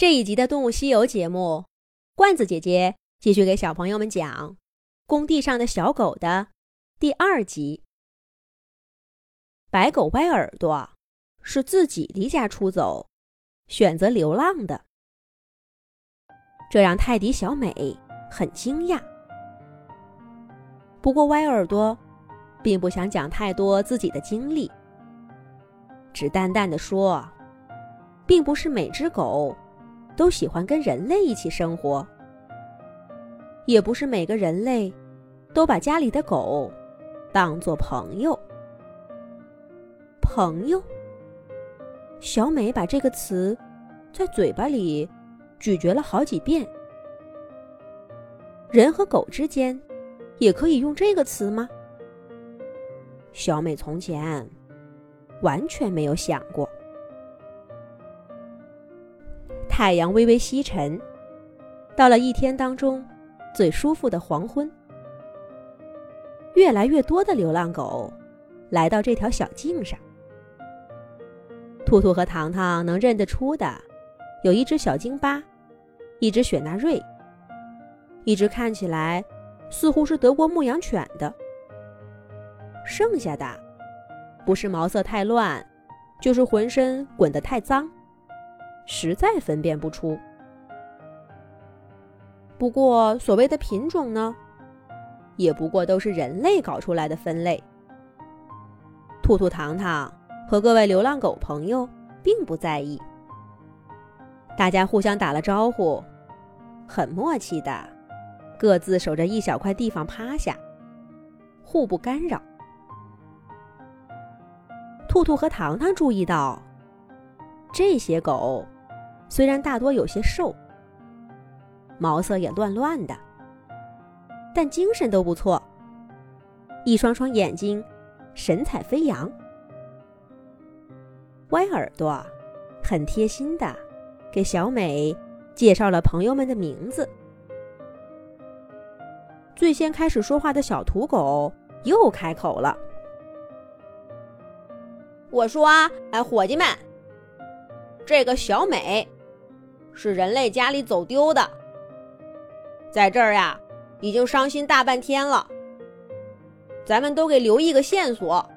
这一集的《动物西游》节目，罐子姐姐继续给小朋友们讲《工地上的小狗》的第二集。白狗歪耳朵是自己离家出走，选择流浪的，这让泰迪小美很惊讶。不过歪耳朵并不想讲太多自己的经历，只淡淡的说：“并不是每只狗。”都喜欢跟人类一起生活，也不是每个人类都把家里的狗当做朋友。朋友，小美把这个词在嘴巴里咀嚼了好几遍。人和狗之间也可以用这个词吗？小美从前完全没有想过。太阳微微西沉，到了一天当中最舒服的黄昏。越来越多的流浪狗来到这条小径上。兔兔和糖糖能认得出的，有一只小京巴，一只雪纳瑞，一只看起来似乎是德国牧羊犬的。剩下的，不是毛色太乱，就是浑身滚得太脏。实在分辨不出。不过，所谓的品种呢，也不过都是人类搞出来的分类。兔兔、糖糖和各位流浪狗朋友并不在意，大家互相打了招呼，很默契的，各自守着一小块地方趴下，互不干扰。兔兔和糖糖注意到，这些狗。虽然大多有些瘦，毛色也乱乱的，但精神都不错。一双双眼睛，神采飞扬。歪耳朵很贴心的给小美介绍了朋友们的名字。最先开始说话的小土狗又开口了：“我说，哎，伙计们，这个小美。”是人类家里走丢的，在这儿呀，已经伤心大半天了。咱们都给留一个线索，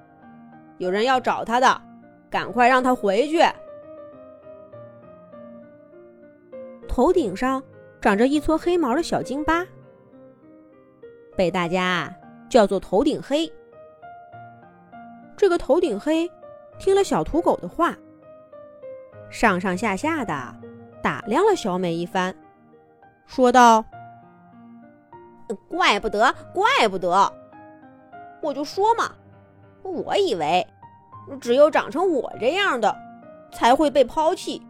有人要找他的，赶快让他回去。头顶上长着一撮黑毛的小京巴，被大家叫做头顶黑。这个头顶黑听了小土狗的话，上上下下的。打量了小美一番，说道：“怪不得，怪不得！我就说嘛，我以为只有长成我这样的才会被抛弃，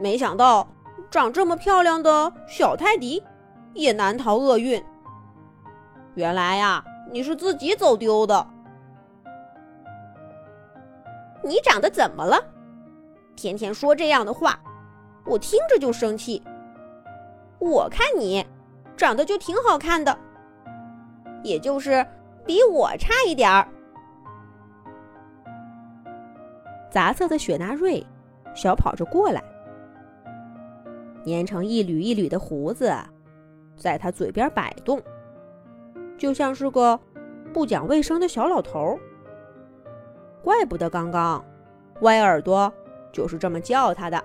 没想到长这么漂亮的小泰迪也难逃厄运。原来呀，你是自己走丢的。你长得怎么了？天天说这样的话。”我听着就生气。我看你长得就挺好看的，也就是比我差一点儿。杂色的雪纳瑞小跑着过来，粘成一缕一缕的胡子在他嘴边摆动，就像是个不讲卫生的小老头。怪不得刚刚歪耳朵就是这么叫他的。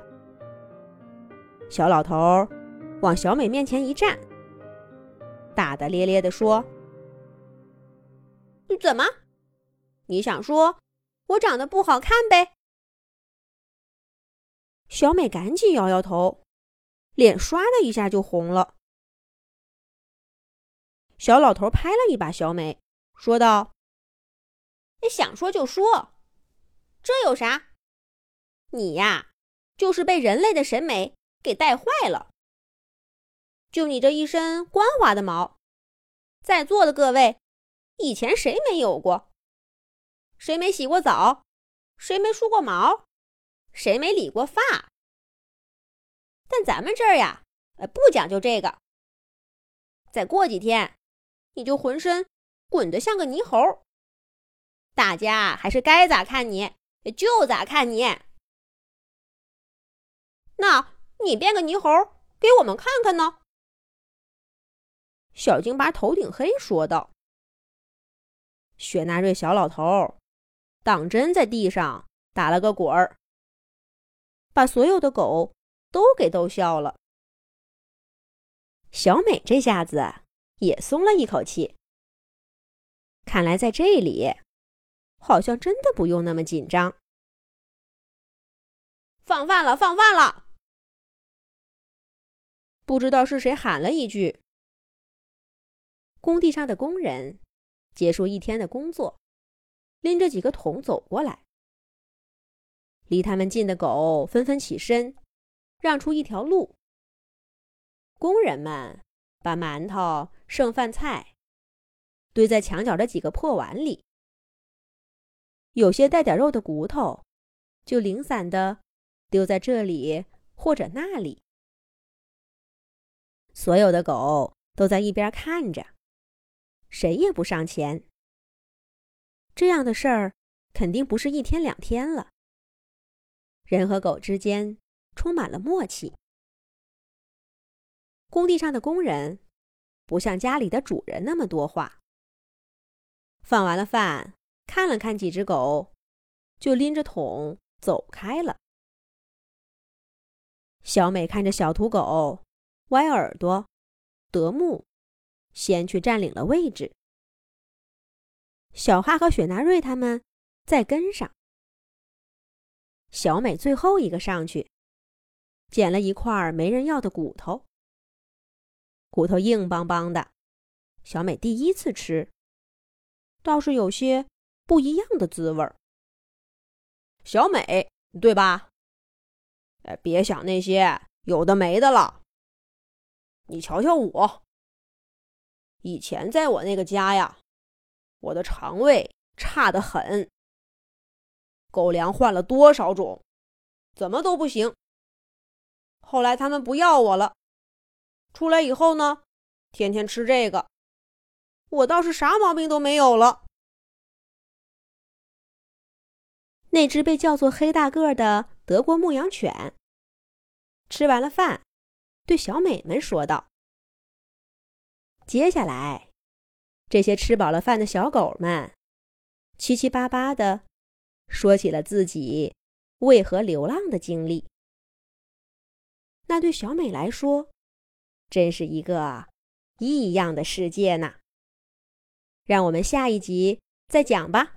小老头往小美面前一站，大大咧咧地说：“怎么？你想说我长得不好看呗？”小美赶紧摇摇头，脸唰的一下就红了。小老头拍了一把小美，说道：“你想说就说，这有啥？你呀，就是被人类的审美。”给带坏了！就你这一身光滑的毛，在座的各位，以前谁没有过？谁没洗过澡？谁没梳过毛？谁没理过发？但咱们这儿呀，呃，不讲究这个。再过几天，你就浑身滚得像个泥猴，大家还是该咋看你就咋看你。那。你变个泥猴给我们看看呢？”小京巴头顶黑说道。雪纳瑞小老头当真在地上打了个滚儿，把所有的狗都给逗笑了。小美这下子也松了一口气，看来在这里好像真的不用那么紧张。放饭了，放饭了！不知道是谁喊了一句。工地上的工人结束一天的工作，拎着几个桶走过来。离他们近的狗纷纷起身，让出一条路。工人们把馒头、剩饭菜堆在墙角的几个破碗里，有些带点肉的骨头就零散的丢在这里或者那里。所有的狗都在一边看着。谁也不上前。这样的事儿肯定不是一天两天了。人和狗之间充满了默契。工地上的工人不像家里的主人那么多话。放完了饭，看了看几只狗，就拎着桶走开了。小美看着小土狗，歪耳朵，德牧。先去占领了位置，小哈和雪纳瑞他们再跟上。小美最后一个上去，捡了一块没人要的骨头。骨头硬邦邦的，小美第一次吃，倒是有些不一样的滋味儿。小美，对吧？哎，别想那些有的没的了。你瞧瞧我。以前在我那个家呀，我的肠胃差得很，狗粮换了多少种，怎么都不行。后来他们不要我了，出来以后呢，天天吃这个，我倒是啥毛病都没有了。那只被叫做黑大个的德国牧羊犬，吃完了饭，对小美们说道。接下来，这些吃饱了饭的小狗们，七七八八的说起了自己为何流浪的经历。那对小美来说，真是一个异样的世界呢。让我们下一集再讲吧。